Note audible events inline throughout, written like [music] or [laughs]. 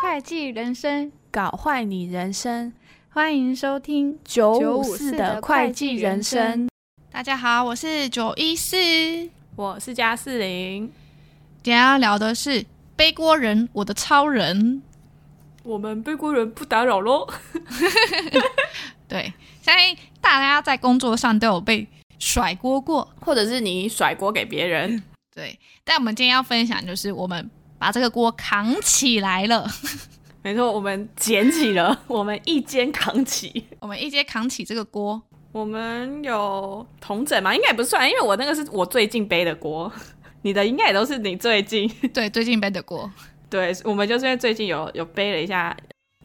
会计人生搞坏你人生，欢迎收听九五四的会计人生。大家好，我是九一四，我是加四零。今天要聊的是背锅人，我的超人。我们背锅人不打扰喽。[laughs] 对，相信大家在工作上都有被甩锅过，或者是你甩锅给别人。对，但我们今天要分享就是我们。把这个锅扛起来了，[laughs] 没错，我们捡起了，[laughs] 我们一肩扛起，我们一肩扛起这个锅。我们有同枕吗？应该也不算，因为我那个是我最近背的锅，[laughs] 你的应该也都是你最近对最近背的锅。对，我们就是因为最近有有背了一下，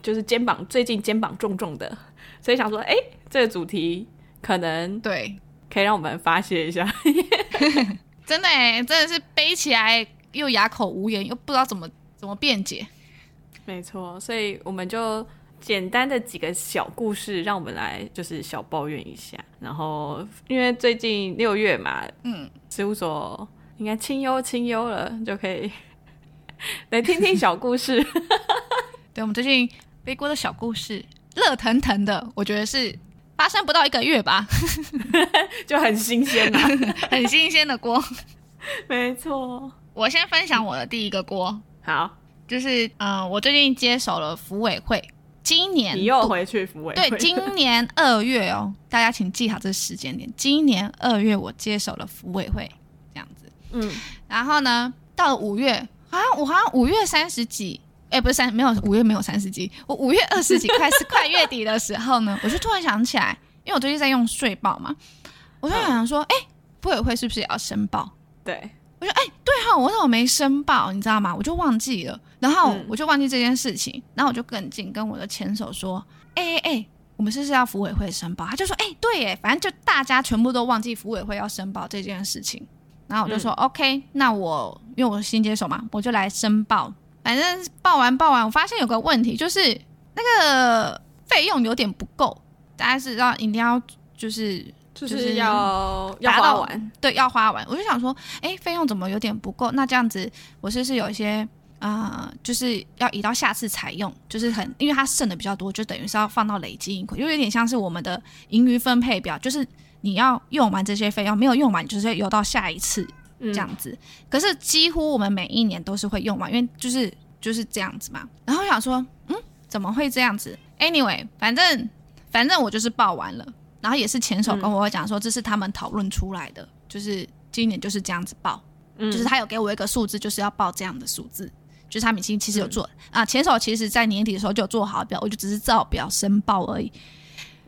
就是肩膀最近肩膀重重的，所以想说，哎，这个主题可能对可以让我们发泄一下。[laughs] 真的哎，真的是背起来。又哑口无言，又不知道怎么怎么辩解。没错，所以我们就简单的几个小故事，让我们来就是小抱怨一下。然后因为最近六月嘛，嗯，事务所应该清幽清幽了，就可以 [laughs] 来听听小故事。[laughs] 对，我们最近背锅的小故事，热腾腾的，我觉得是发生不到一个月吧，[laughs] 就很新鲜嘛，[laughs] 很新鲜的锅。没错。我先分享我的第一个锅，好，就是嗯、呃，我最近接手了福委会，今年你又回去福委会，对，今年二月哦，大家请记好这个时间点，今年二月我接手了福委会，这样子，嗯，然后呢，到了五月，好像我好像五月三十几，哎，不是三，没有五月没有三十几，我五月二十几，快是快月底的时候呢，我就突然想起来，因为我最近在用税报嘛，我就想说，哎、嗯，福委会是不是也要申报？对。我说哎，对哈，我怎么没申报？你知道吗？我就忘记了，然后我就忘记这件事情，嗯、然后我就跟进跟我的前手说，哎哎哎，我们是不是要服委会申报？他就说，哎，对耶，反正就大家全部都忘记服委会要申报这件事情，然后我就说、嗯、OK，那我因为我是新接手嘛，我就来申报。反正报完报完，我发现有个问题，就是那个费用有点不够，大家是要一定要就是。就是要要花完，对，要花完。我就想说，哎，费用怎么有点不够？那这样子，我是不是有一些啊、呃，就是要移到下次采用，就是很，因为它剩的比较多，就等于是要放到累积盈亏，就有点像是我们的盈余分配表，就是你要用完这些费用，没有用完，就是要游到下一次这样子。嗯、可是几乎我们每一年都是会用完，因为就是就是这样子嘛。然后我想说，嗯，怎么会这样子？Anyway，反正反正我就是报完了。然后也是前手跟我讲说，这是他们讨论出来的，嗯、就是今年就是这样子报，嗯、就是他有给我一个数字，就是要报这样的数字，就是他们已经其实有做、嗯、啊。前手其实在年底的时候就有做好表，我就只是照表申报而已。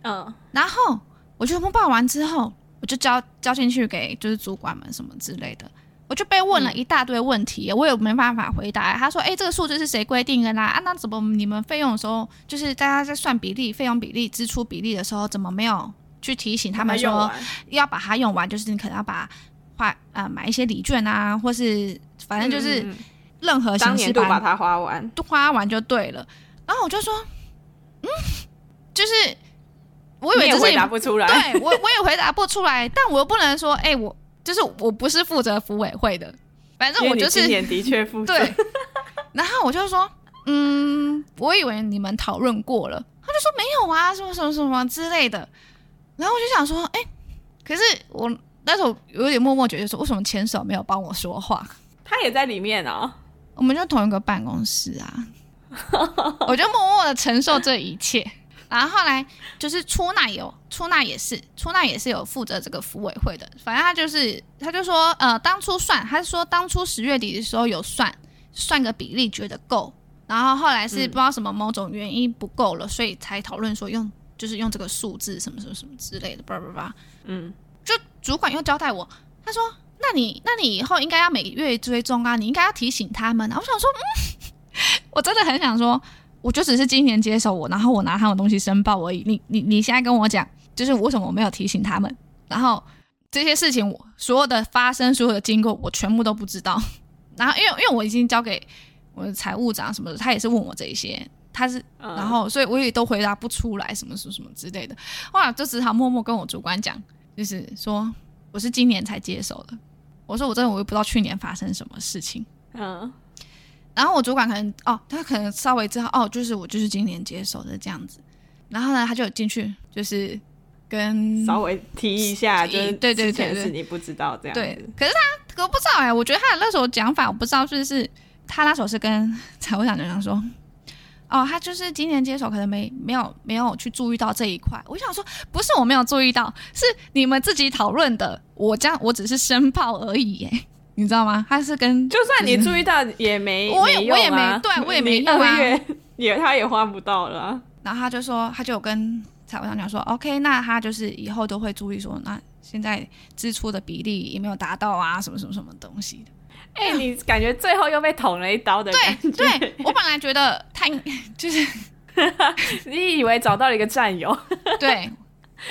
嗯，然后我就报完之后，我就交交进去给就是主管们什么之类的，我就被问了一大堆问题，嗯、我也没办法回答。他说：“哎，这个数字是谁规定的啦？啊，那怎么你们费用的时候，就是大家在算比例、费用比例、支出比例的时候，怎么没有？”去提醒他们说要把它用完，就是你可能要把花呃买一些礼券啊，或是反正就是任何形式把它花完，都花完就对了。然后我就说，嗯，就是我以为回答不出来，对我我也回答不出来，但我又不能说，哎、欸，我就是我不是负责服委会的，反正我就是今年的确负责。对，然后我就说，嗯，我以为你们讨论过了，他就说没有啊，什么什么什么之类的。然后我就想说，哎，可是我那时候有点默默觉得说，为什么牵手没有帮我说话？他也在里面哦，我们就同一个办公室啊，[laughs] 我就默默的承受这一切。然后后来就是出纳有出纳也是出纳也是有负责这个服委会的，反正他就是他就说，呃，当初算他是说当初十月底的时候有算算个比例觉得够，然后后来是不知道什么某种原因不够了，所以才讨论说用。就是用这个数字什么什么什么之类的，叭叭叭，嗯，就主管又交代我，他说：“那你那你以后应该要每月追踪啊，你应该要提醒他们啊。”我想说，嗯，[laughs] 我真的很想说，我就只是今年接手我，然后我拿他们东西申报而已。你你你现在跟我讲，就是为什么我没有提醒他们？然后这些事情我所有的发生，所有的经过，我全部都不知道。[laughs] 然后因为因为我已经交给我的财务长什么的，他也是问我这些。他是，然后所以我也都回答不出来，什么什么什么之类的。后来就只好默默跟我主管讲，就是说我是今年才接手的，我说我真的我也不知道去年发生什么事情。嗯，然后我主管可能哦，他可能稍微知道哦，就是我就是今年接手的这样子。然后呢，他就进去就是跟稍微提一下，就是对对对，是你不知道这样子。对，可是他我不知道哎、欸，我觉得他的那时候讲法我不知道是不是他那时候是跟 [laughs] 财务长就这样说。哦，他就是今年接手，可能没没有没有去注意到这一块。我想说，不是我没有注意到，是你们自己讨论的。我这样，我只是申报而已，耶，你知道吗？他是跟就算你注意到也没，[laughs] 我也啊，我也没，对我也没用啊，也他也花不到了啊。然后他就说，他就有跟财务长讲说，OK，那他就是以后都会注意说，那现在支出的比例有没有达到啊，什么什么什么东西的。哎、欸，你感觉最后又被捅了一刀的感觉。对，对我本来觉得他就是，[laughs] 你以为找到了一个战友。对，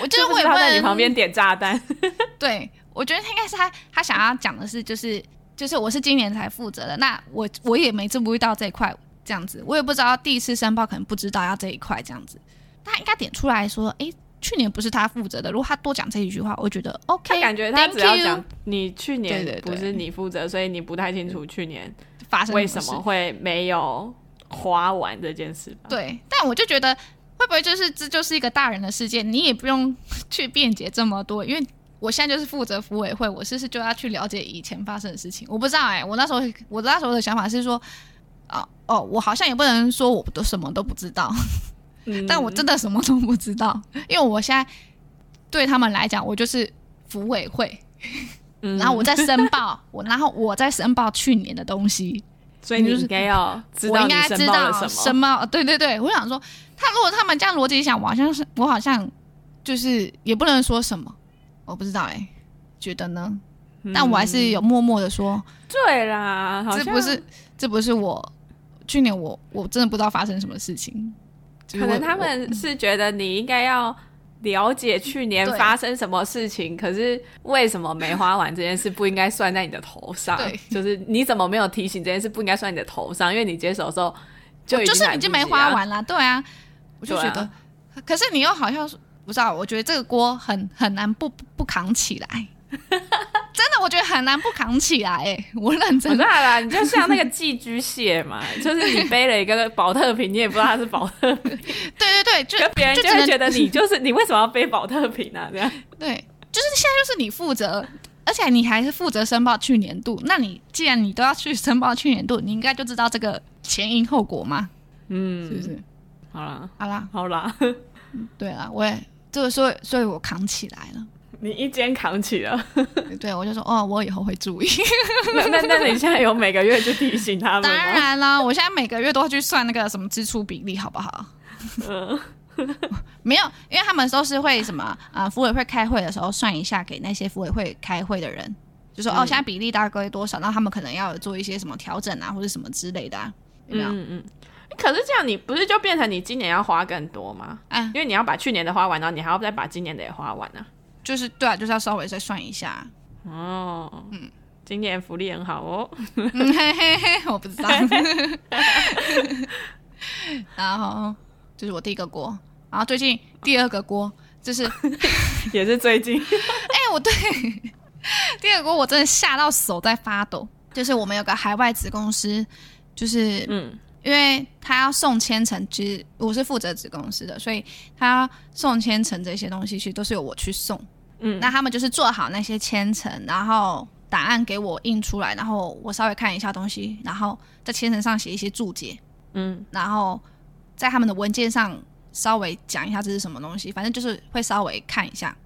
我觉得我是是他在你旁边点炸弹。对，我觉得他应该是他，他想要讲的是，就是就是我是今年才负责的，那我我也没注意到这一块，这样子，我也不知道第一次申报可能不知道要这一块这样子，他应该点出来说，哎、欸。去年不是他负责的，如果他多讲这一句话，我觉得 OK。感觉他只要讲你去年不是你负责，所以你不太清楚去年发生为什么会没有花完这件事吧？对，但我就觉得会不会就是这就是一个大人的世界，你也不用去辩解这么多，因为我现在就是负责服委会，我是不是就要去了解以前发生的事情？我不知道哎、欸，我那时候我那时候的想法是说，啊哦，我好像也不能说我都什么都不知道。[laughs] 但我真的什么都不知道，因为我现在对他们来讲，我就是服委会，嗯、[laughs] 然后我在申报，我然后我在申报去年的东西，所以你应该要知道你申报了什么。申报，对对对，我想说，他如果他们这样逻辑想，我好像是我好像就是也不能说什么，我不知道哎、欸，觉得呢？嗯、但我还是有默默的说，对啦，这不是这不是我去年我我真的不知道发生什么事情。可能他们是觉得你应该要了解去年发生什么事情，可是为什么没花完这件事不应该算在你的头上？对，就是你怎么没有提醒这件事不应该算你的头上？因为你接手的时候就就是已经没花完了。对啊，我就觉得，可是你又好像不知道，我觉得这个锅很很难不不扛起来。[laughs] 真的，我觉得很难不扛起来哎、欸！我认真的啦，你就像那个寄居蟹嘛，[laughs] 就是你背了一个宝特瓶，你也不知道它是宝特瓶。[laughs] 对对对，就别人就会觉得你就是你为什么要背宝特瓶啊？这样对，就是现在就是你负责，而且你还是负责申报去年度。那你既然你都要去申报去年度，你应该就知道这个前因后果嘛？嗯，是不是？好啦，好啦，好啦。对啊，我也这个，所以所以我扛起来了。你一肩扛起了，[laughs] 对，我就说哦，我以后会注意。[laughs] 那那那你现在有每个月去提醒他们吗？当然了，我现在每个月都会去算那个什么支出比例，好不好？嗯，[laughs] 没有，因为他们都是会什么啊，福委会开会的时候算一下，给那些福委会开会的人，就说哦，现在比例大概多少，那他们可能要做一些什么调整啊，或者什么之类的啊，有没有？嗯嗯。可是这样，你不是就变成你今年要花更多吗？嗯，因为你要把去年的花完，然后你还要再把今年的也花完啊。就是对啊，就是要稍微再算一下哦。嗯，今年福利很好哦。嗯、嘿嘿嘿，我不知道。[laughs] 然后这、就是我第一个锅，然后最近第二个锅就是 [laughs] 也是最近。[laughs] 哎、欸，我对第二个锅我真的吓到手在发抖。就是我们有个海外子公司，就是嗯。因为他要送千层，其实我是负责子公司的，所以他要送千层这些东西，其实都是由我去送。嗯，那他们就是做好那些千层，然后档案给我印出来，然后我稍微看一下东西，然后在千层上写一些注解。嗯，然后在他们的文件上稍微讲一下这是什么东西，反正就是会稍微看一下，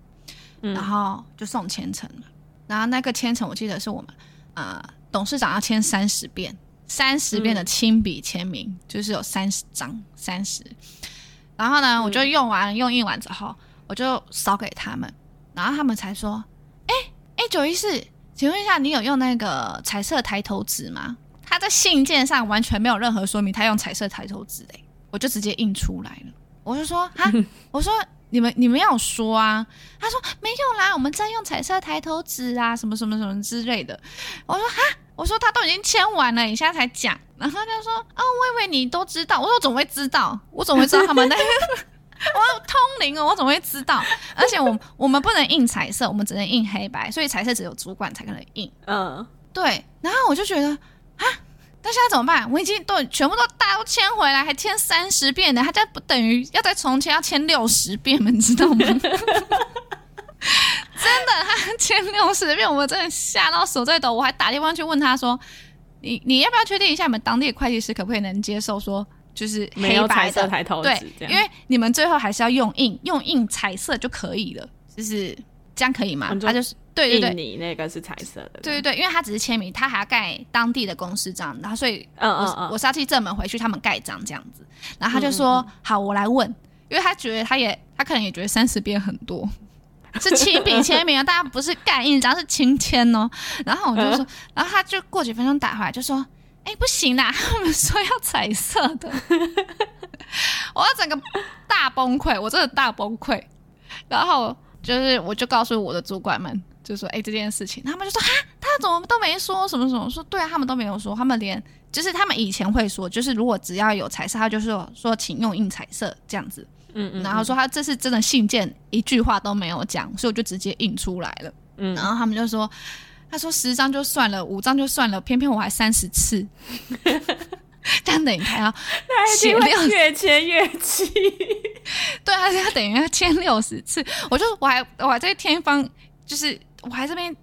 嗯，然后就送千层了。然后那个千层我记得是我们呃董事长要签三十遍。三十遍的亲笔签名，嗯、就是有三十张，三十。然后呢，嗯、我就用完用印完之后，我就扫给他们，然后他们才说：“哎哎，九一四，请问一下，你有用那个彩色抬头纸吗？”他在信件上完全没有任何说明他用彩色抬头纸嘞，我就直接印出来了。我就说：“哈，[laughs] 我说你们你们要说啊。”他说：“没有啦，我们在用彩色抬头纸啊，什么什么什么之类的。”我说：“哈。”我说他都已经签完了，你现在才讲，然后他就说啊、以为你都知道。我说我怎么会知道？我怎么会知道他们那个？我通灵哦，我怎么会知道？而且我我们不能印彩色，我们只能印黑白，所以彩色只有主管才可能印。嗯，对。然后我就觉得啊，那现在怎么办？我已经都全部都大家都签回来，还签三十遍呢，他这不等于要再重签，要签六十遍吗？你知道吗？[laughs] [laughs] 真的，他签六十遍，我真的吓到手在抖。我还打电话去问他说：“你你要不要确定一下，你们当地的会计师可不可以能接受说？”就是黑白色抬头，对，因为你们最后还是要用印，用印彩色就可以了，就是这样可以吗？他就是对对对，你那个是彩色的，对对对，因为他只是签名，他还要盖当地的公司章，然后所以，嗯嗯嗯，我是要替正门回去他们盖章这样子，然后他就说嗯嗯嗯好，我来问，因为他觉得他也他可能也觉得三十遍很多，是亲笔签名啊，大家不是盖印章是亲签哦，然后我就说，嗯、然后他就过几分钟打回来就说。哎、欸，不行啦！他们说要彩色的，[laughs] 我要整个大崩溃，我真的大崩溃。然后就是，我就告诉我的主管们，就说：“哎、欸，这件事情。”他们就说：“哈，他怎么都没说什么什么？”说：“对啊，他们都没有说，他们连就是他们以前会说，就是如果只要有彩色，他就是说，说请用印彩色这样子。嗯，嗯嗯。然后说他这是真的信件，一句话都没有讲，所以我就直接印出来了。嗯。然后他们就说。他说十张就算了，五张就算了，偏偏我还三十次，[laughs] 这样等于他要写六，越签越气。[laughs] 对，他是要等于要签六十次。我就我还我还在天方，就是我还这边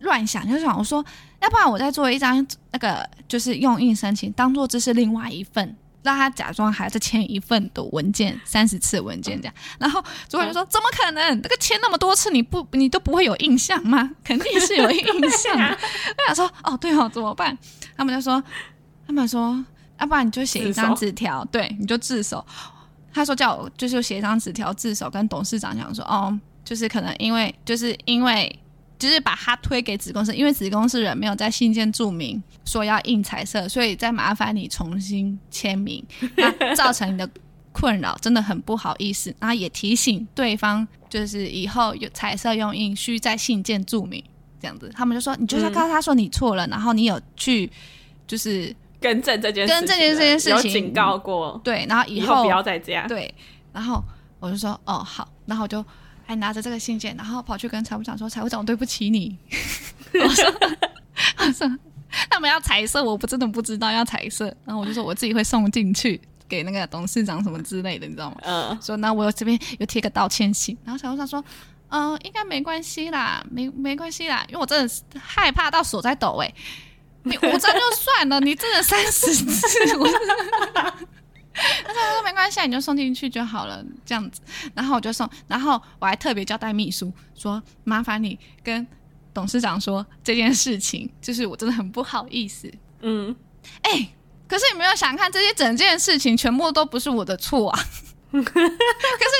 乱想，就想我说，要不然我再做一张那个，就是用印申请，当做这是另外一份。让他假装还在签一份的文件，三十次文件这样，然后主管就说：“怎么可能？那个签那么多次，你不你都不会有印象吗？[laughs] 肯定是有印象。” [laughs] 我想说：“哦，对哦，怎么办？”他们就说：“他们说，要不然你就写一张纸条，对，你就自首。”他说：“叫我就是写一张纸条自首，跟董事长讲说，哦，就是可能因为就是因为。”就是把他推给子公司，因为子公司人没有在信件注明说要印彩色，所以再麻烦你重新签名，那造成你的困扰，真的很不好意思。然后也提醒对方，就是以后有彩色用印需在信件注明，这样子。他们就说，你就是要告诉他说你错了，然后你有去就是更正这件事，更正这件事情，有警告过，对，然后以后，以后不要再这样，对。然后我就说，哦，好，然后我就。还拿着这个信件，然后跑去跟财务长说：“财务长，对不起你。[laughs] ” [laughs] 我说：“我说他们要彩色，我不真的不知道要彩色。”然后我就说：“我自己会送进去给那个董事长什么之类的，你知道吗？”嗯。说那我这边有贴个道歉信，然后财务长说：“嗯、呃，应该没关系啦，没没关系啦，因为我真的是害怕到手在抖哎、欸，你五张就算了，你真的三十次。我” [laughs] [laughs] 他说：“没关系，你就送进去就好了，这样子。”然后我就送，然后我还特别交代秘书说：“麻烦你跟董事长说这件事情，就是我真的很不好意思。”嗯，哎、欸，可是你没有想看这些整件事情全部都不是我的错啊，[laughs] 可是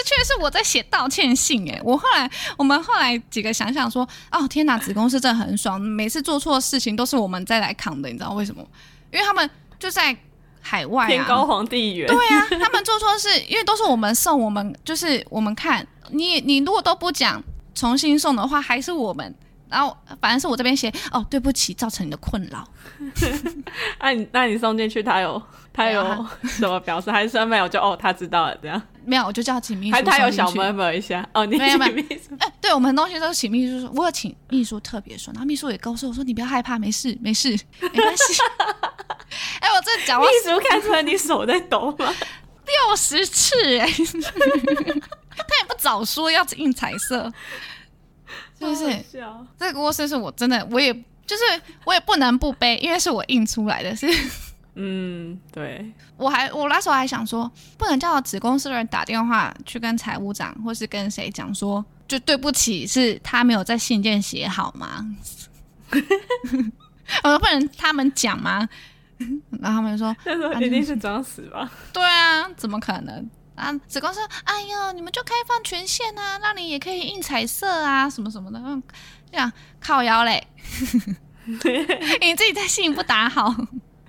却是我在写道歉信。哎，我后来我们后来几个想想说：“哦，天哪，子公司真的很爽，每次做错事情都是我们再来扛的，你知道为什么？因为他们就在。”海外啊，天高皇帝远。对啊，[laughs] 他们做错事，因为都是我们送，我们就是我们看你，你如果都不讲，重新送的话，还是我们。然后反正是我这边写，哦，对不起，造成你的困扰。[laughs] 那你那你送进去，他有他有什么表示？还是说没有？就哦，他知道了这样。没有，我就叫请秘书。还他有小妹妹一下哦，你请秘书。哎，对我们东西都是请秘书说，我有请秘书特别说，然后秘书也告诉我说，你不要害怕，没事没事，没关系。[laughs] 哎，我这讲话，秘书看出来你手在抖吗？六十次哎，[laughs] 他也不早说要印彩色。是不是？这个锅是我真的，我也就是我也不能不背，因为是我印出来的是。嗯，对。我还我那时候还想说，不能叫子公司的人打电话去跟财务长或是跟谁讲说，就对不起，是他没有在信件写好吗？我 [laughs] 说不能他们讲吗？然后他们就说，那时候一定是装死吧？对啊，怎么可能？啊！子公司，哎呦，你们就开放权限啊，让你也可以印彩色啊，什么什么的，嗯，这样靠腰嘞。[laughs] 你自己在信不打好，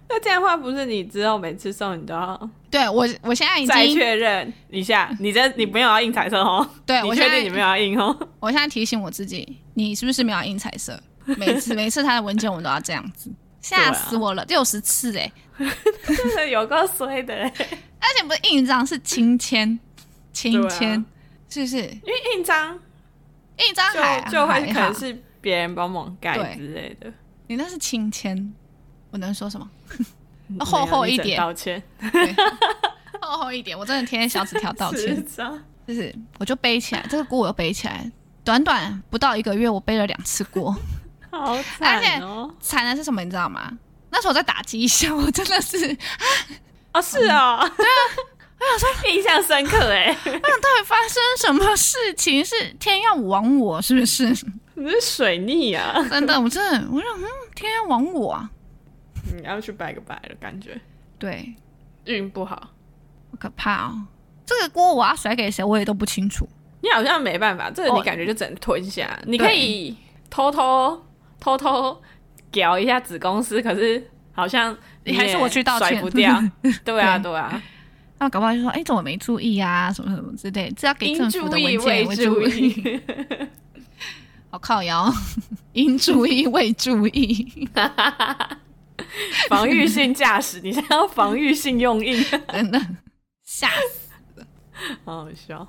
[laughs] 那这样的话不是你之后每次送你都要？对我，我现在已经再确认一下，你这你没有要印彩色哦？对，我确定你没有要印哦。我现在提醒我自己，你是不是没有要印彩色？每次 [laughs] 每次他的文件我们都要这样子，吓死我了，六十次哎，真的有够衰的哎。而且不是印章，是亲签，亲签，啊、是不是？因为印章，印章就就会可能是别人帮忙盖之类的。你那是亲签，我能说什么？[laughs] 厚厚一点，道歉。[laughs] 厚厚一点，我真的天天小纸条道歉。[laughs] 就是，我就背起来，这个锅我又背起来，短短不到一个月，我背了两次锅，好惨哦！惨的是什么，你知道吗？那时候我在打机箱，我真的是啊，哦，是啊、哦，对啊，我想说印象深刻哎，我想到底发生什么事情？是天要亡我，是不是？你是水逆啊？真的，我真的，我想，嗯，天要亡我啊！你要去拜个拜的感觉，对，运不好，好可怕哦。这个锅我要甩给谁，我也都不清楚。你好像没办法，这个你感觉就只能吞下。Oh, 你可以偷偷偷偷屌一下子公司，可是好像你还是我去道歉，甩不掉。[laughs] 对啊，对啊。那搞不好就说：“哎，怎么没注意啊？什么什么之类，这要给政府的文件。”未注意，好靠腰。应注意未注意，[laughs] [laughs] [laughs] 防御性驾驶，你想要防御性用印，[laughs] 真的吓死。好好笑，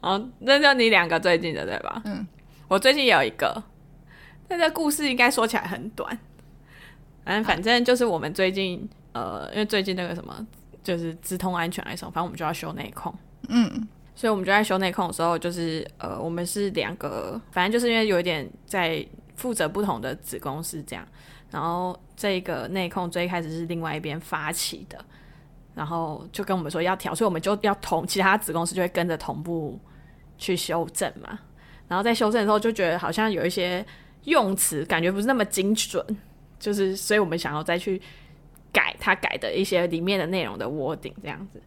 好，那就你两个最近的对吧？嗯，我最近有一个，但这故事应该说起来很短。嗯，反正就是我们最近，呃，因为最近那个什么，就是直通安全来说，反正我们就要修内控。嗯，所以我们就在修内控的时候，就是呃，我们是两个，反正就是因为有一点在负责不同的子公司这样，然后这个内控最开始是另外一边发起的。然后就跟我们说要调，所以我们就要同其他子公司就会跟着同步去修正嘛。然后在修正的时候就觉得好像有一些用词感觉不是那么精准，就是所以我们想要再去改他改的一些里面的内容的 wording 这样子。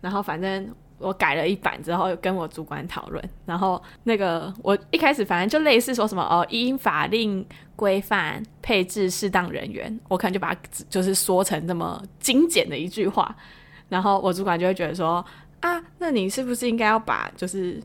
然后反正我改了一版之后，跟我主管讨论。然后那个我一开始反正就类似说什么哦，依法令规范配置适当人员，我可能就把它就是说成那么精简的一句话，然后我主管就会觉得说啊，那你是不是应该要把就是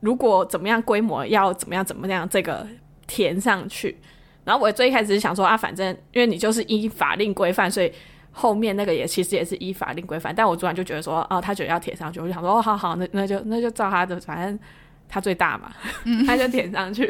如果怎么样规模要怎么样怎么样这个填上去？然后我最一开始是想说啊，反正因为你就是依法令规范，所以后面那个也其实也是依法令规范，但我主管就觉得说哦，他觉得要填上去，我就想说哦，好好，那那就那就照他的，反正他最大嘛，他就填上去。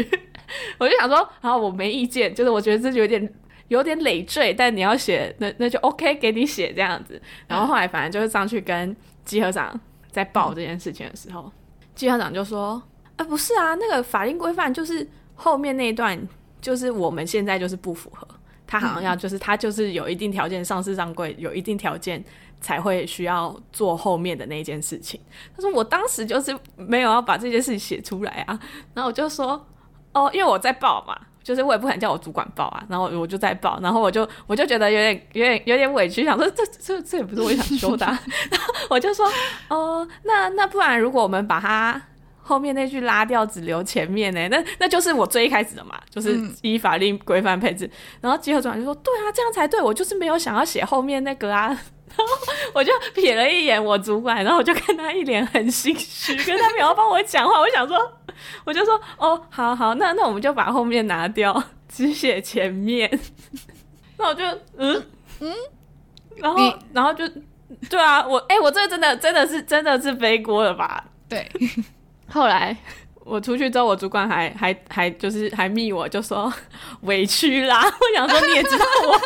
我就想说，然后我没意见，就是我觉得这有点有点累赘，但你要写，那那就 OK，给你写这样子。然后后来反正就是上去跟稽核长在报这件事情的时候，稽核长就说：“啊，不是啊，那个法令规范就是后面那一段，就是我们现在就是不符合，他好像要就是他就是有一定条件，上市上柜有一定条件才会需要做后面的那件事情。”他说：“我当时就是没有要把这件事情写出来啊。”然后我就说。哦，因为我在报嘛，就是我也不敢叫我主管报啊，然后我就在报，然后我就我就觉得有点有点有点委屈，想说这这这也不是我想说的，然后我就说哦，那那不然如果我们把它后面那句拉掉，只留前面呢？那那就是我最一开始的嘛，就是依法令规范配置，然后稽核主管就说对啊，这样才对，我就是没有想要写后面那个啊。[laughs] 然后我就瞥了一眼我主管，然后我就看他一脸很心虚，可是他没有帮我讲话。我想说，我就说，哦，好好，那那我们就把后面拿掉，只写前面。[laughs] 那我就，嗯嗯，然后然后就，对啊，我哎、欸，我这个真的真的是真的是背锅了吧？对。后来我出去之后，我主管还还还就是还密我，就说委屈啦。[laughs] 我想说你也知道我委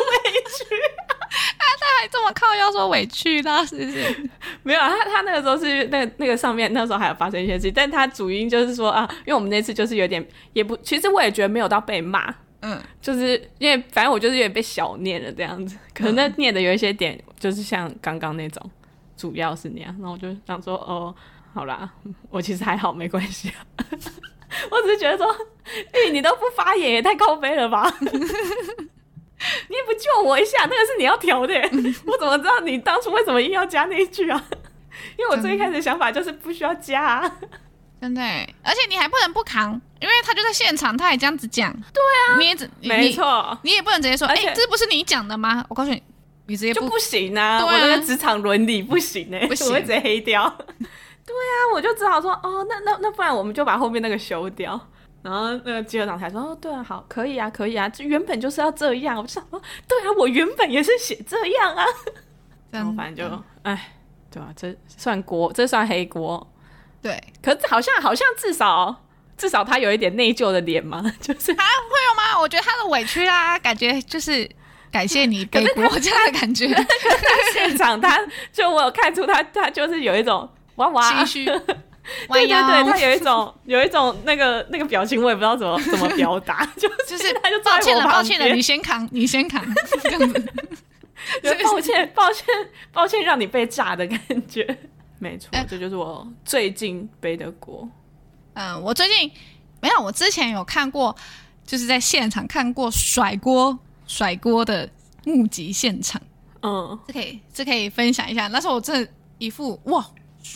屈。[laughs] 啊，他还这么靠腰说委屈啦，是不是？没有，他他那个时候是那那个上面那时候还有发生一些事情，但他主因就是说啊，因为我们那次就是有点也不，其实我也觉得没有到被骂，嗯，就是因为反正我就是有点被小念了这样子，可能那念的有一些点就是像刚刚那种，主要是那样，然后我就想说哦，好啦，[laughs] 我其实还好，没关系啊，[laughs] 我只是觉得说，哎、欸，你都不发言也太高飞了吧。[laughs] 你也不救我一下，那个是你要调的，我怎么知道你当初为什么硬要加那一句啊？因为我最一开始的想法就是不需要加啊，真的，而且你还不能不扛，因为他就在现场，他也这样子讲。对啊，你也只没错，你也不能直接说，哎，这不是你讲的吗？我告诉你，你直接就不行啊，我那个职场伦理不行哎，不行，我会直接黑掉。对啊，我就只好说，哦，那那那不然我们就把后面那个修掉。然后那个机长才说：“哦，对啊，好，可以啊，可以啊，这原本就是要这样。”我就想说：“对啊，我原本也是写这样啊。”然后反正就，哎，对啊，这算锅，这算黑锅。对，可是好像好像至少至少他有一点内疚的脸嘛，[laughs] 就是他会有吗？我觉得他的委屈啊，感觉就是感谢你背锅这样的感觉。[laughs] 现场他就我有看出他他就是有一种哇哇心虚，[laughs] 对对对，他有一种有一种那个那个表情，我也不知道怎么 [laughs] 怎么表达，[laughs] 就就是他就抱歉了，抱歉了，你先扛，你先扛，这样子。抱歉，抱歉，抱歉，让你被炸的感觉。没错，欸、这就是我最近背的锅。嗯，我最近没有，我之前有看过，就是在现场看过甩锅甩锅的目击现场。嗯，这可以这可以分享一下。那时候我真的一副哇，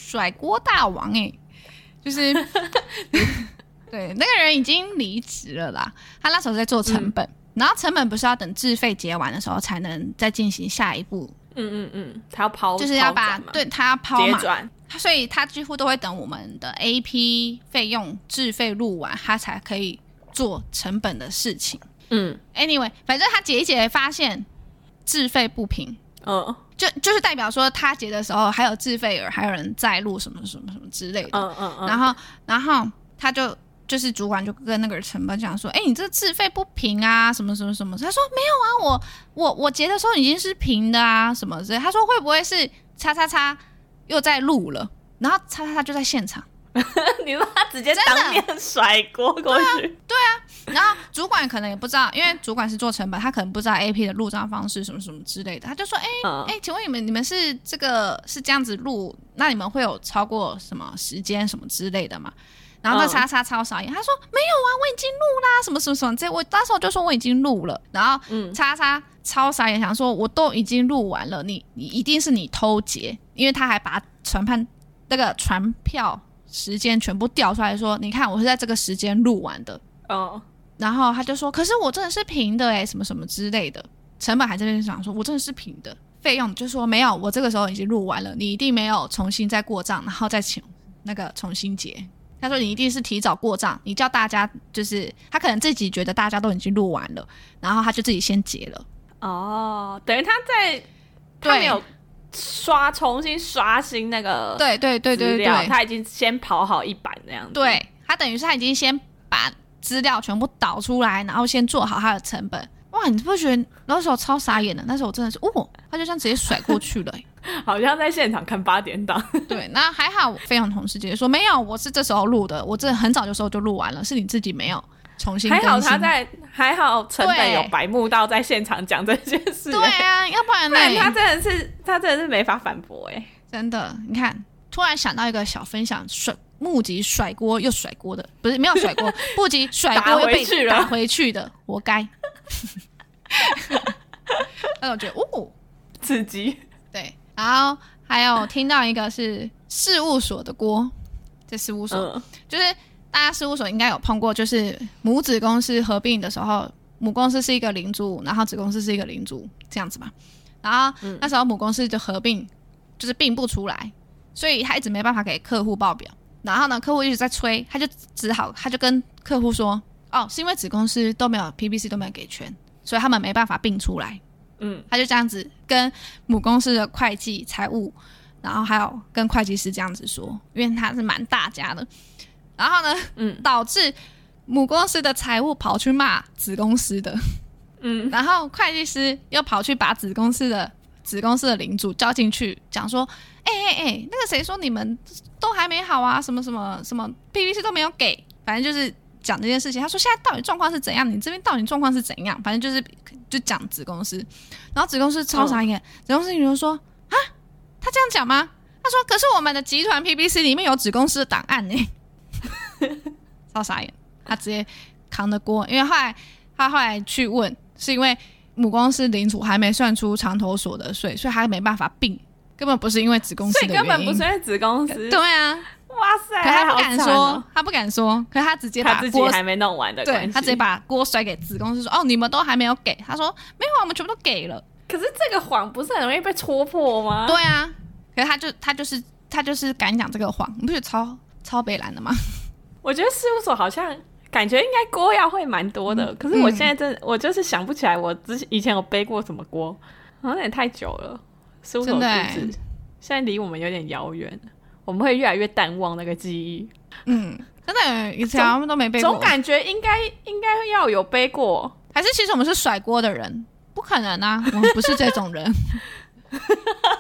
甩锅大王哎、欸，就是 [laughs] 对那个人已经离职了啦。他那时候在做成本。嗯然后成本不是要等自费结完的时候才能再进行下一步？嗯嗯嗯，他要抛，就是要把对他要抛嘛，转所以他几乎都会等我们的 AP 费用自费录完，他才可以做成本的事情。嗯，Anyway，反正他结一结发现自费不平，嗯，就就是代表说他结的时候还有自费额，还有人在录什么什么什么之类的。嗯嗯嗯，然后然后他就。就是主管就跟那个成本讲说，哎、欸，你这自费不平啊，什么什么什么？他说没有啊，我我我结的时候已经是平的啊，什么之类。他说会不会是叉叉叉又在录了？然后叉叉叉就在现场，[laughs] 你说他直接当面甩锅过去对、啊？对啊，然后主管可能也不知道，因为主管是做成本，他可能不知道 AP 的入账方式什么什么之类的。他就说，哎、欸、哎、嗯欸，请问你们你们是这个是这样子录，那你们会有超过什么时间什么之类的吗？然后那叉叉超傻眼，他说没有啊，我已经录啦，什么什么什么，这我当时我就说我已经录了。然后叉叉超傻眼，想说我都已经录完了，你你一定是你偷结，因为他还把传判那个传票时间全部调出来说，你看我是在这个时间录完的。哦，然后他就说，可是我真的是平的哎，什么什么之类的，成本还在那边想说我真的是平的，费用就说没有，我这个时候已经录完了，你一定没有重新再过账，然后再请那个重新结。他说：“你一定是提早过账，你叫大家就是他可能自己觉得大家都已经录完了，然后他就自己先结了。哦，等于他在他没有刷重新刷新那个对对对对对，他已经先跑好一版那样子。对，他等于是他已经先把资料全部导出来，然后先做好他的成本。哇，你不觉得那时候超傻眼的？那时候我真的是哦，他就这样直接甩过去了。[laughs] ”好像在现场看八点档。[laughs] 对，那还好，非常同事姐姐说没有，我是这时候录的，我这很早的时候就录完了，是你自己没有重新。还好他在，还好成本有白目到在现场讲这件事。对啊，要不然呢？他真的是，他真的是没法反驳哎，真的。你看，突然想到一个小分享，甩目击甩锅又甩锅的，不是没有甩锅，[laughs] 目击甩锅又被打回去的，活该。[laughs] 那我觉得哦，刺激，对。然后还有听到一个是事务所的锅，这事务所、嗯、就是大家事务所应该有碰过，就是母子公司合并的时候，母公司是一个领主，然后子公司是一个领主这样子嘛。然后那时候母公司就合并，就是并不出来，所以他一直没办法给客户报表。然后呢，客户一直在催，他就只好他就跟客户说：“哦，是因为子公司都没有 PBC 都没有给全，所以他们没办法并出来。”嗯，他就这样子跟母公司的会计、财务，然后还有跟会计师这样子说，因为他是蛮大家的。然后呢，嗯，导致母公司的财务跑去骂子公司的，嗯，然后会计师又跑去把子公司的子公司的领主叫进去，讲说，哎哎哎，那个谁说你们都还没好啊？什么什么什么 PVC 都没有给，反正就是。讲这件事情，他说现在到底状况是怎样？你这边到底状况是怎样？反正就是就讲子公司，然后子公司超傻眼，嗯、子公司女就说啊，他这样讲吗？他说可是我们的集团 PBC 里面有子公司的档案呢，超傻眼，他直接扛着锅，因为后来他后来去问，是因为母公司领主还没算出长头所得税，所以他没办法并，根本不是因为子公司的原因，根本不是因为子公司，对啊。哇塞！可他不敢说，哦、他不敢说，可是他直接把锅还没弄完的，对，他直接把锅甩给子公司说：“哦，你们都还没有给。”他说：“没有啊，我们全部都给了。”可是这个谎不是很容易被戳破吗？对啊，可是他就他就是他就是敢讲这个谎，你不觉得超超北蓝的吗？我觉得事务所好像感觉应该锅要会蛮多的，嗯、可是我现在真的我就是想不起来我之前以前有背过什么锅，好像也太久了。事务所的故事现在离我们有点遥远。我们会越来越淡忘那个记忆。嗯，真的，以前我们都没背过。总感觉应该应该要有背过，还是其实我们是甩锅的人？不可能啊，我们不是这种人。[laughs] [laughs]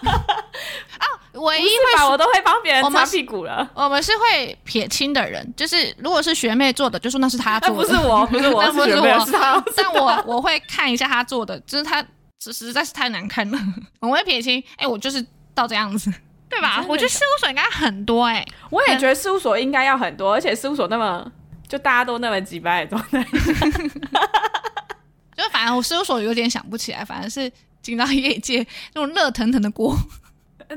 啊，唯一我都会帮别人擦屁股了。我们是会撇清的人，就是如果是学妹做的，就说那是她做的，不是我，不是我，[laughs] 不是我。但我我会看一下她做的，就是她实在是太难看了，[laughs] 我会撇清。哎、欸，我就是到这样子，对吧？我觉得事务所应该很多哎、欸，我也觉得事务所应该要很多，而且事务所那么就大家都那么几百状态，[laughs] 就反正我事务所有点想不起来，反正是。进到业界那种热腾腾的锅，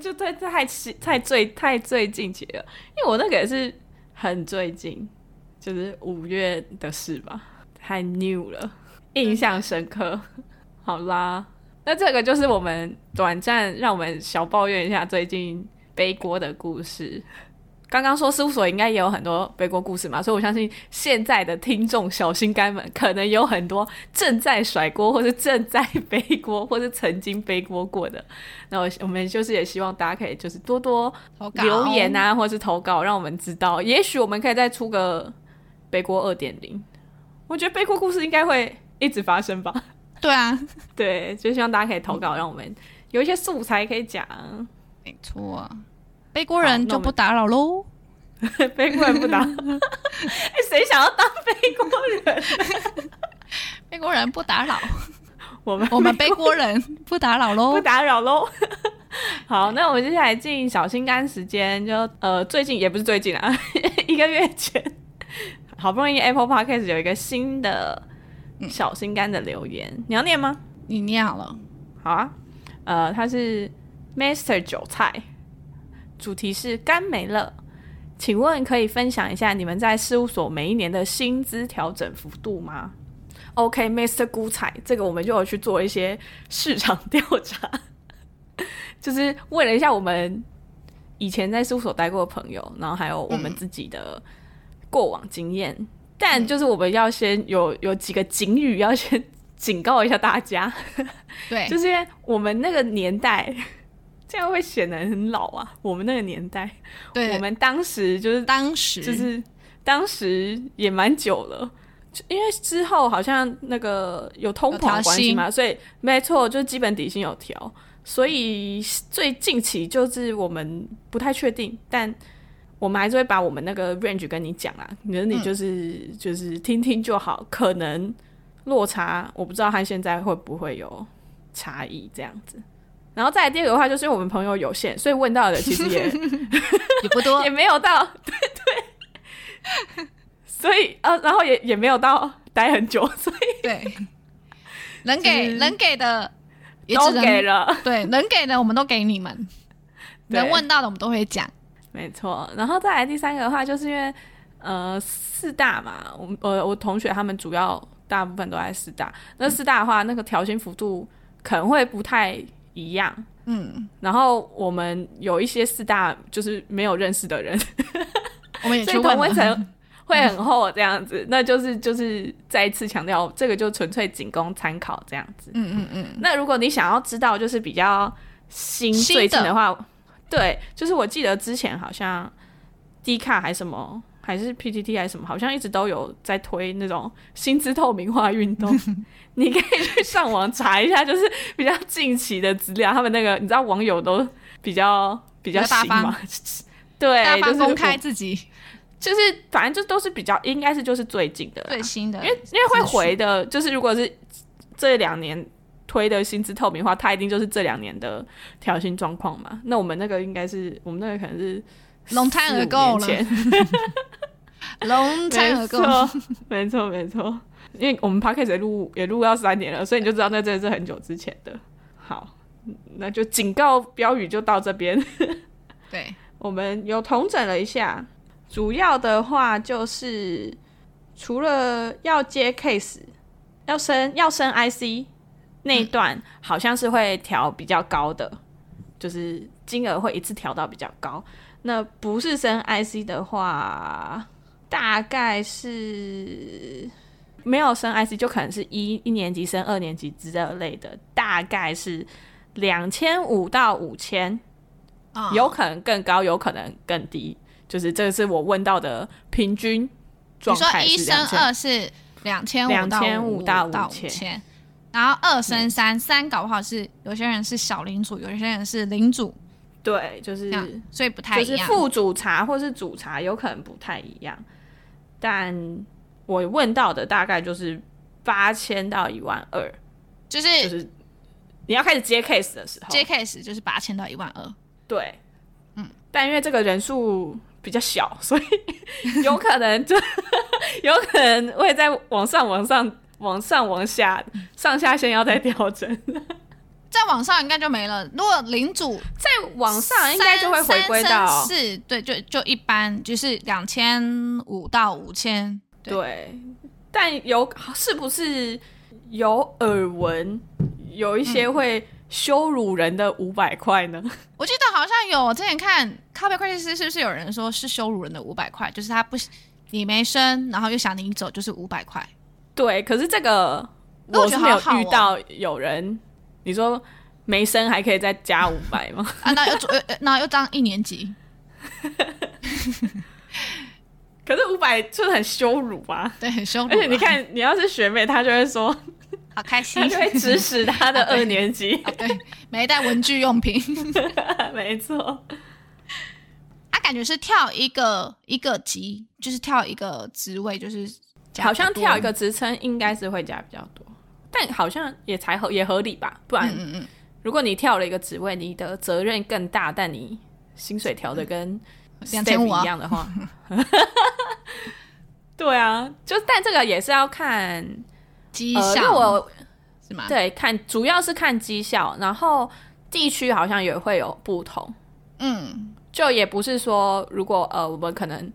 就太太太最太最近期了，因为我那个也是很最近，就是五月的事吧，太 new 了，印象深刻。[laughs] 好啦，那这个就是我们短暂让我们小抱怨一下最近背锅的故事。刚刚说事务所应该也有很多背锅故事嘛，所以我相信现在的听众小心肝们可能有很多正在甩锅，或是正在背锅，或是曾经背锅过的。那我我们就是也希望大家可以就是多多留言啊，或是投稿，让我们知道，也许我们可以再出个背锅二点零。我觉得背锅故事应该会一直发生吧？对啊，对，就希望大家可以投稿，让我们有一些素材可以讲。没错。背锅人就不打扰喽，[laughs] 背锅人不打扰。[laughs] 哎，谁想要当背锅人？[laughs] 背锅人不打扰，我们我们背锅人不打扰喽，不打扰喽。好，那我们接下来进小心肝时间，就呃，最近也不是最近啊，一个月前，好不容易 Apple Podcast 有一个新的小心肝的留言，你要念吗？你念好了，好啊。呃，他是 Master 韭菜。主题是干没了，请问可以分享一下你们在事务所每一年的薪资调整幅度吗？OK，Mr. 孤彩，这个我们就有去做一些市场调查，[laughs] 就是问了一下我们以前在事务所待过的朋友，然后还有我们自己的过往经验。嗯、但就是我们要先有有几个警语要先警告一下大家，对，[laughs] 就是因为我们那个年代。这样会显得很老啊！我们那个年代，对，我们当时就是当时。就是当时也蛮久了，因为之后好像那个有通膨关系嘛，所以没错，就是基本底薪有调，所以最近期就是我们不太确定，但我们还是会把我们那个 range 跟你讲啊，你你就是、嗯、就是听听就好，可能落差我不知道他现在会不会有差异这样子。然后再来第二个的话，就是因为我们朋友有限，所以问到的其实也 [laughs] 也不多，[laughs] 也没有到，[laughs] 对对。所以呃，然后也也没有到待很久，所以对，能给能给的也都给了，对，能给的我们都给你们，能问到的我们都会讲，没错。然后再来第三个的话，就是因为呃四大嘛，我呃我同学他们主要大部分都在四大，那四大的话，那个调薪幅度可能会不太。一样，嗯，然后我们有一些四大就是没有认识的人，[laughs] 我们也去问，所以同温层 [laughs] 会很厚这样子，嗯、那就是就是再一次强调，这个就纯粹仅供参考这样子，嗯嗯嗯。那如果你想要知道就是比较新最近的话，的。对，就是我记得之前好像 D 卡还是什么。还是 PTT 还是什么，好像一直都有在推那种薪资透明化运动。[laughs] 你可以去上网查一下，就是比较近期的资料。他们那个你知道网友都比较比较大方嘛？对，大方公开自己，就是反正就都是比较应该是就是最近的最新的，因为因为会回的，就是如果是这两年推的薪资透明化，它一定就是这两年的调薪状况嘛。那我们那个应该是我们那个可能是。[laughs] Long time ago 了，Long time ago，没错没错，因为我们 Podcast 也录也录到三年了，所以你就知道那真的是很久之前的。好，那就警告标语就到这边。对，[laughs] 我们有统整了一下，主要的话就是除了要接 case，要升要升 IC 那一段，好像是会调比较高的，嗯、就是金额会一次调到比较高。那不是升 IC 的话，大概是没有升 IC，就可能是一一年级升二年级之类的，大概是两千五到五千嗯，有可能更高，有可能更低。就是这个是我问到的平均状态。你说一升二是两千两千五到五千，然后二升三，三搞不好是有些人是小领主，有些人是领主。对，就是所以不太一样。就是副主茶或是主茶有可能不太一样，但我问到的大概就是八千到一万二，就是就是你要开始接 case 的时候，接 case 就是八千到一万二。对，嗯，但因为这个人数比较小，所以有可能就 [laughs] 有可能会在往上、往上、往上、往下，上下线要再调整。再往上应该就没了。如果领主再往上，应该就会回归到是，对，就就一般，就是两千五到五千。对，但有是不是有耳闻有一些会羞辱人的五百块呢？我记得好像有，我之前看咖啡会计师是不是有人说是羞辱人的五百块？就是他不你没升，然后又想你走，就是五百块。对，可是这个我是没有遇到有人。你说没升还可以再加五百吗？[laughs] 啊，那又那又当一年级，可是五百就是很羞辱吧，对，很羞辱。而且你看，你要是学妹，她就会说好开心，她就会指使她的 [laughs] 二年级，啊对，啊、对，没带文具用品，[laughs] 没错。他感觉是跳一个一个级，就是跳一个职位，就是好像跳一个职称，应该是会加比较多。但好像也才合也合理吧，不然，嗯嗯，如果你跳了一个职位，你的责任更大，但你薪水调的跟两千五一样的话，[laughs] 对啊，就但这个也是要看绩效，呃、因为我是吗？对，看主要是看绩效，然后地区好像也会有不同，嗯，就也不是说如果呃我们可能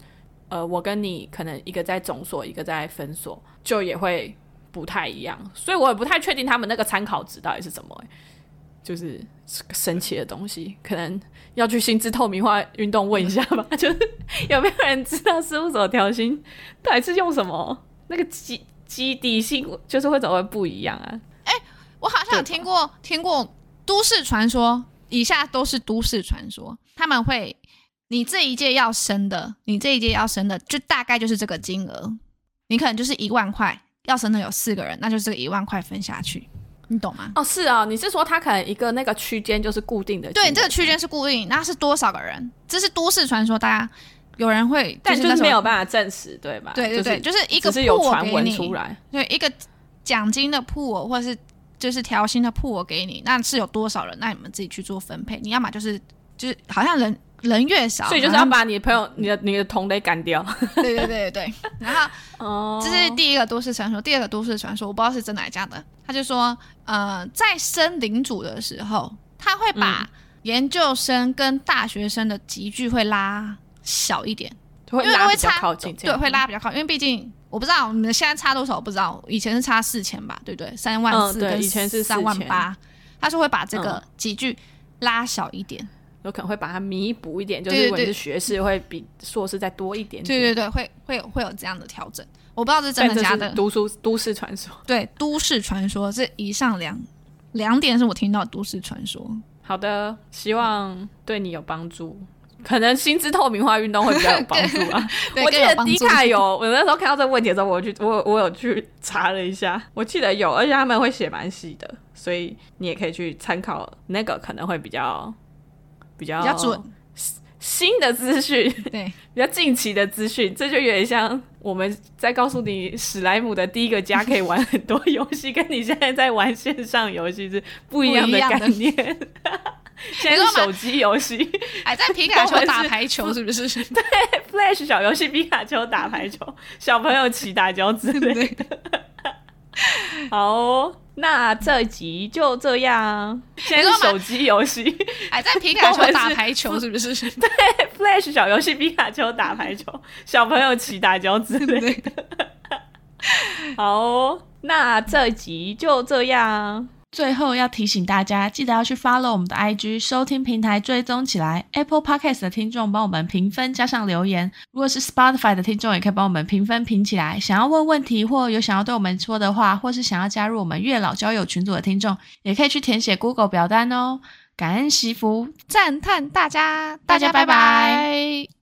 呃我跟你可能一个在总所，一个在分所，就也会。不太一样，所以我也不太确定他们那个参考值到底是什么、欸，就是神奇的东西，可能要去心智透明化运动问一下吧。[laughs] 就是有没有人知道事务所调薪到底是用什么？那个基基底薪就是会怎么会不一样啊？哎、欸，我好像有听过听过都市传说，以下都是都市传说，他们会你这一届要升的，你这一届要升的，就大概就是这个金额，你可能就是一万块。要真的有四个人，那就是这个一万块分下去，你懂吗？哦，是啊、哦，你是说他可能一个那个区间就是固定的？对，这个区间是固定，那是多少个人？这是都市传说，大家有人会，但就是没有办法证实，对吧？对对对，就是、就是一个是有传闻出来，对，一个奖金的铺额，或者是就是调薪的铺我给你，那是有多少人？那你们自己去做分配。你要么就是就是好像人。人越少，所以就是要把你的朋友、你的你的同类赶掉。对对对对，[laughs] 然后哦，这是第一个都市传说，第二个都市传说，我不知道是真的还是假的。他就说，呃，在升领主的时候，他会把研究生跟大学生的集聚会拉小一点，会拉比较靠近，对，会拉比较靠近，因为毕竟我不知道你们现在差多少，我不知道，以前是差四千吧，对不对？三万四跟以前是三万八，他是会把这个集距拉小一点。有可能会把它弥补一点，就是如果你是学士会比硕士再多一点点。对对对，会会有会有这样的调整。我不知道是真的假的。读书都市传说。对，都市传说这以上两两点是我听到都市传说。好的，希望对你有帮助。可能薪资透明化运动会比较有帮助啊。[laughs] 我记得 D 卡有，我那时候看到这个问题的时候，我去我我有去查了一下，我记得有，而且他们会写蛮细的，所以你也可以去参考那个，可能会比较。比较准新的资讯，对，[laughs] 比较近期的资讯，这就有点像我们在告诉你史莱姆的第一个家可以玩很多游戏，跟你现在在玩线上游戏是不一样的概念。[laughs] 现在是手机游戏，还在皮卡丘打排球，是不是？[laughs] 对，Flash 小游戏，皮卡丘打排球，小朋友骑打胶之类的。[laughs] 好哦，那这集就这样。先是手机游戏，还 [laughs] 在皮卡丘打排球，是不是？[laughs] 对，Flash 小游戏，皮卡丘打排球，小朋友骑打胶之类的。好哦，那这集就这样。最后要提醒大家，记得要去 follow 我们的 IG，收听平台追踪起来。Apple Podcast 的听众帮我们评分加上留言，如果是 Spotify 的听众，也可以帮我们评分评起来。想要问问题或有想要对我们说的话，或是想要加入我们月老交友群组的听众，也可以去填写 Google 表单哦。感恩惜福，赞叹大家，大家拜拜。